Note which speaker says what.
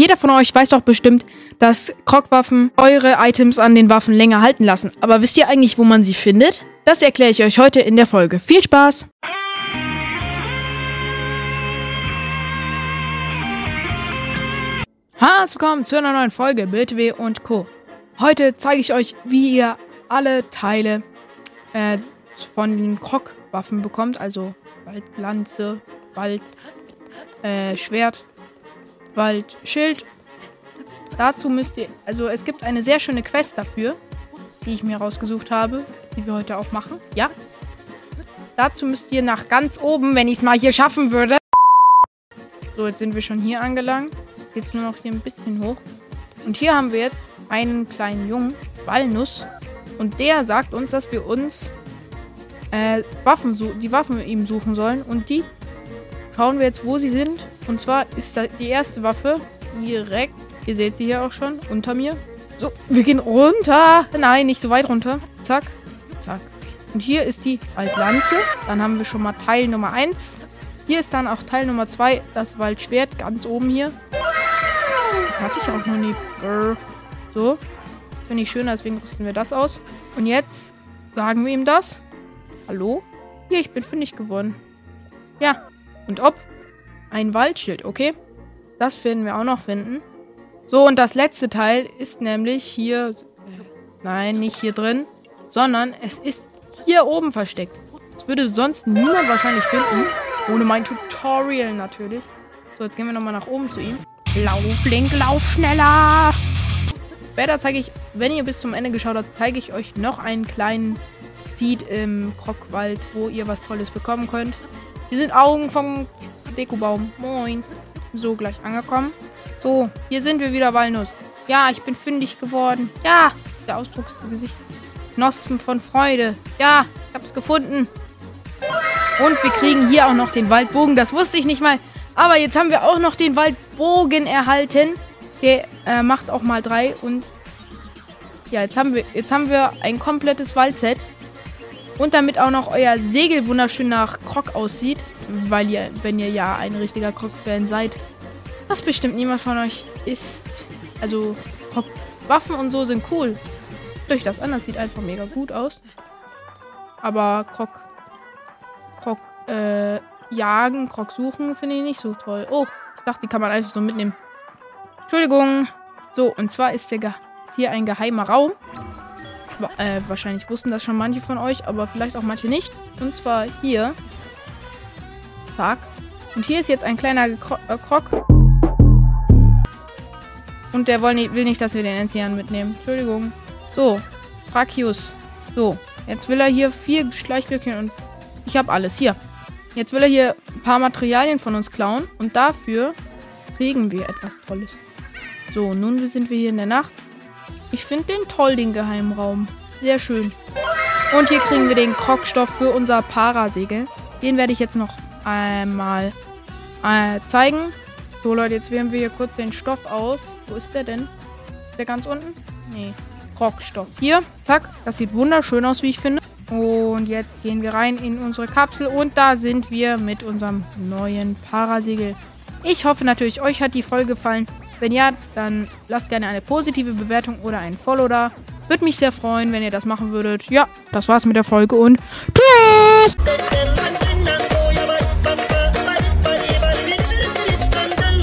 Speaker 1: Jeder von euch weiß doch bestimmt, dass Krogwaffen eure Items an den Waffen länger halten lassen. Aber wisst ihr eigentlich, wo man sie findet? Das erkläre ich euch heute in der Folge. Viel Spaß! Herzlich willkommen zu einer neuen Folge BTW und Co. Heute zeige ich euch, wie ihr alle Teile äh, von den Krogwaffen bekommt. Also Waldlanze, Wald, äh, Schwert, Waldschild. Dazu müsst ihr, also es gibt eine sehr schöne Quest dafür, die ich mir rausgesucht habe, die wir heute auch machen. Ja. Dazu müsst ihr nach ganz oben, wenn ich es mal hier schaffen würde. So, jetzt sind wir schon hier angelangt. Jetzt nur noch hier ein bisschen hoch. Und hier haben wir jetzt einen kleinen Jungen, Walnuss. Und der sagt uns, dass wir uns äh, Waffen die Waffen ihm suchen sollen. Und die schauen wir jetzt, wo sie sind. Und zwar ist da die erste Waffe direkt, ihr seht sie hier auch schon, unter mir. So, wir gehen runter. Nein, nicht so weit runter. Zack, zack. Und hier ist die Altlanze. Dann haben wir schon mal Teil Nummer 1. Hier ist dann auch Teil Nummer 2, das Waldschwert, ganz oben hier. Das hatte ich auch noch nie. So. Finde ich schön, deswegen rüsten wir das aus. Und jetzt sagen wir ihm das. Hallo? Hier, ich bin fündig geworden. Ja. Und ob? Ein Waldschild, okay. Das werden wir auch noch finden. So, und das letzte Teil ist nämlich hier... Nein, nicht hier drin. Sondern es ist hier oben versteckt. Das würde sonst niemand wahrscheinlich finden. Ohne mein Tutorial natürlich. So, jetzt gehen wir nochmal nach oben zu ihm. Lauf, Link, lauf schneller! Später zeige ich, wenn ihr bis zum Ende geschaut habt, zeige ich euch noch einen kleinen Seed im Krockwald, wo ihr was Tolles bekommen könnt. Hier sind Augen vom Dekobaum. Moin. So, gleich angekommen. So, hier sind wir wieder, Walnuss. Ja, ich bin fündig geworden. Ja, der Ausdrucksgesicht. Knospen von Freude. Ja, ich hab's gefunden. Und wir kriegen hier auch noch den Waldbogen. Das wusste ich nicht mal. Aber jetzt haben wir auch noch den Waldbogen erhalten. Der äh, macht auch mal drei. Und ja, jetzt haben wir, jetzt haben wir ein komplettes Waldset. Und damit auch noch euer Segel wunderschön nach Krog aussieht. Weil ihr, wenn ihr ja ein richtiger Krog-Fan seid, was bestimmt niemand von euch ist. Also, Waffen und so sind cool. Durch das an, das sieht einfach mega gut aus. Aber Krog, Krog, äh, jagen, Krog suchen finde ich nicht so toll. Oh, ich dachte, die kann man einfach so mitnehmen. Entschuldigung. So, und zwar ist, der ist hier ein geheimer Raum. Äh, wahrscheinlich wussten das schon manche von euch, aber vielleicht auch manche nicht. Und zwar hier. Zack. Und hier ist jetzt ein kleiner äh, Krog. Und der will nicht, will nicht, dass wir den Enzian mitnehmen. Entschuldigung. So. Frakius. So. Jetzt will er hier vier Schleichglöckchen und ich habe alles. Hier. Jetzt will er hier ein paar Materialien von uns klauen. Und dafür kriegen wir etwas Tolles. So, nun sind wir hier in der Nacht. Ich finde den toll, den Geheimraum. Sehr schön. Und hier kriegen wir den Krogstoff für unser Parasegel. Den werde ich jetzt noch einmal äh, zeigen. So, Leute, jetzt wählen wir hier kurz den Stoff aus. Wo ist der denn? Ist der ganz unten? Nee. Krogstoff. Hier, zack. Das sieht wunderschön aus, wie ich finde. Und jetzt gehen wir rein in unsere Kapsel und da sind wir mit unserem neuen Parasegel. Ich hoffe natürlich, euch hat die Folge gefallen. Wenn ja, dann lasst gerne eine positive Bewertung oder ein Follow da. Würde mich sehr freuen, wenn ihr das machen würdet. Ja, das war's mit der Folge und tschüss!